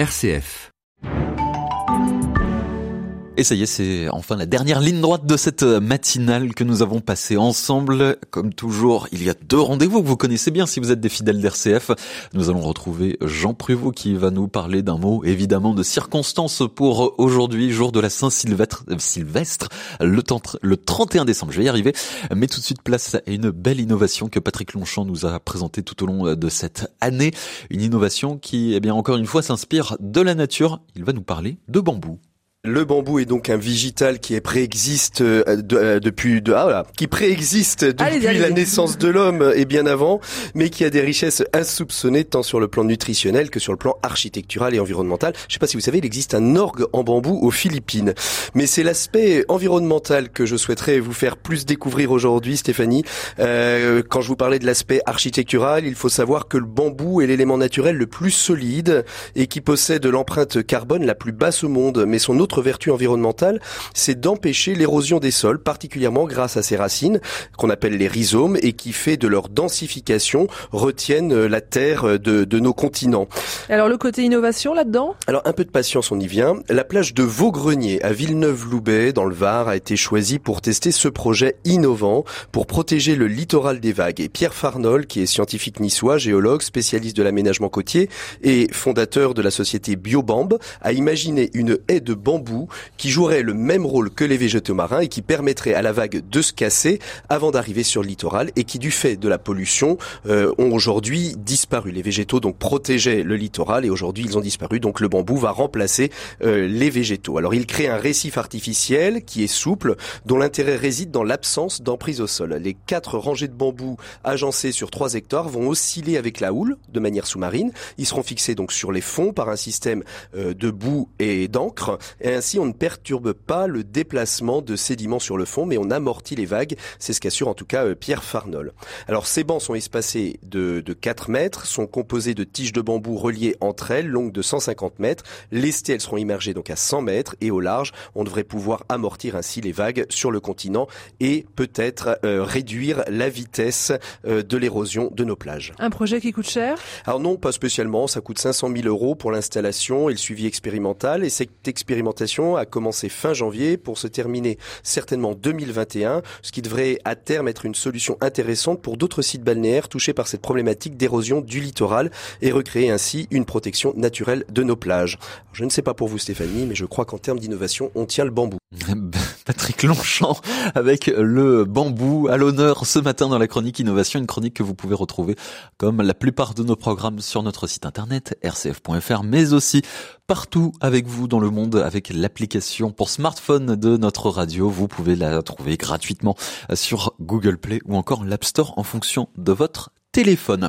RCF. Et ça y est, c'est enfin la dernière ligne droite de cette matinale que nous avons passée ensemble. Comme toujours, il y a deux rendez-vous que vous connaissez bien si vous êtes des fidèles d'RCF. Nous allons retrouver Jean Prévost qui va nous parler d'un mot évidemment de circonstance pour aujourd'hui, jour de la Saint-Sylvestre, Sylvestre, le, le 31 décembre. Je vais y arriver. Mais tout de suite, place à une belle innovation que Patrick Longchamp nous a présentée tout au long de cette année. Une innovation qui, eh bien, encore une fois, s'inspire de la nature. Il va nous parler de bambou. Le bambou est donc un végétal qui est préexiste euh, euh, depuis de, ah, voilà, qui préexiste depuis la naissance de l'homme et bien avant, mais qui a des richesses insoupçonnées tant sur le plan nutritionnel que sur le plan architectural et environnemental. Je sais pas si vous savez, il existe un orgue en bambou aux Philippines, mais c'est l'aspect environnemental que je souhaiterais vous faire plus découvrir aujourd'hui, Stéphanie. Euh, quand je vous parlais de l'aspect architectural, il faut savoir que le bambou est l'élément naturel le plus solide et qui possède l'empreinte carbone la plus basse au monde, mais son autre vertu environnementale, c'est d'empêcher l'érosion des sols, particulièrement grâce à ses racines, qu'on appelle les rhizomes, et qui fait de leur densification retiennent la terre de, de nos continents. Alors le côté innovation là-dedans? Alors un peu de patience, on y vient. La plage de Vaugrenier à Villeneuve-Loubet, dans le Var, a été choisie pour tester ce projet innovant pour protéger le littoral des vagues. Et Pierre Farnol, qui est scientifique niçois, géologue, spécialiste de l'aménagement côtier et fondateur de la société Biobamb, a imaginé une haie de bambou qui jouerait le même rôle que les végétaux marins et qui permettrait à la vague de se casser avant d'arriver sur le littoral et qui du fait de la pollution euh, ont aujourd'hui disparu. Les végétaux donc protégeaient le littoral et aujourd'hui ils ont disparu. Donc le bambou va remplacer euh, les végétaux. Alors il crée un récif artificiel qui est souple dont l'intérêt réside dans l'absence d'emprise au sol. Les quatre rangées de bambous agencées sur 3 hectares vont osciller avec la houle de manière sous-marine. Ils seront fixés donc sur les fonds par un système euh, de boue et d'encre et ainsi on ne perturbe pas le déplacement de sédiments sur le fond, mais on amortit les vagues. C'est ce qu'assure en tout cas euh, Pierre Farnol. Alors ces bancs sont espacés de, de 4 mètres, sont composés de tiges de bambou reliées entre elles, longues de 150 mètres. Lestées, elles seront immergées donc à 100 mètres et au large, on devrait pouvoir amortir ainsi les vagues sur le continent et peut-être euh, réduire la vitesse euh, de l'érosion de nos plages. Un projet qui coûte cher? Alors non, pas spécialement. Ça coûte 500 000 euros pour l'installation et le suivi expérimental. Et cette expérimentation a commencé fin janvier pour se terminer certainement 2021, ce qui devrait à terme être une solution intéressante pour d'autres sites balnéaires touchés par cette problématique d'érosion du littoral et recréer ainsi une protection naturelle de nos plages. je ne sais pas pour vous Stéphanie, mais je crois qu'en termes d'innovation, on tient le bambou. Patrick Longchamp avec le bambou à l'honneur ce matin dans la chronique innovation, une chronique que vous pouvez retrouver comme la plupart de nos programmes sur notre site internet rcf.fr, mais aussi partout avec vous dans le monde avec l'application pour smartphone de notre radio. Vous pouvez la trouver gratuitement sur Google Play ou encore l'App Store en fonction de votre téléphone.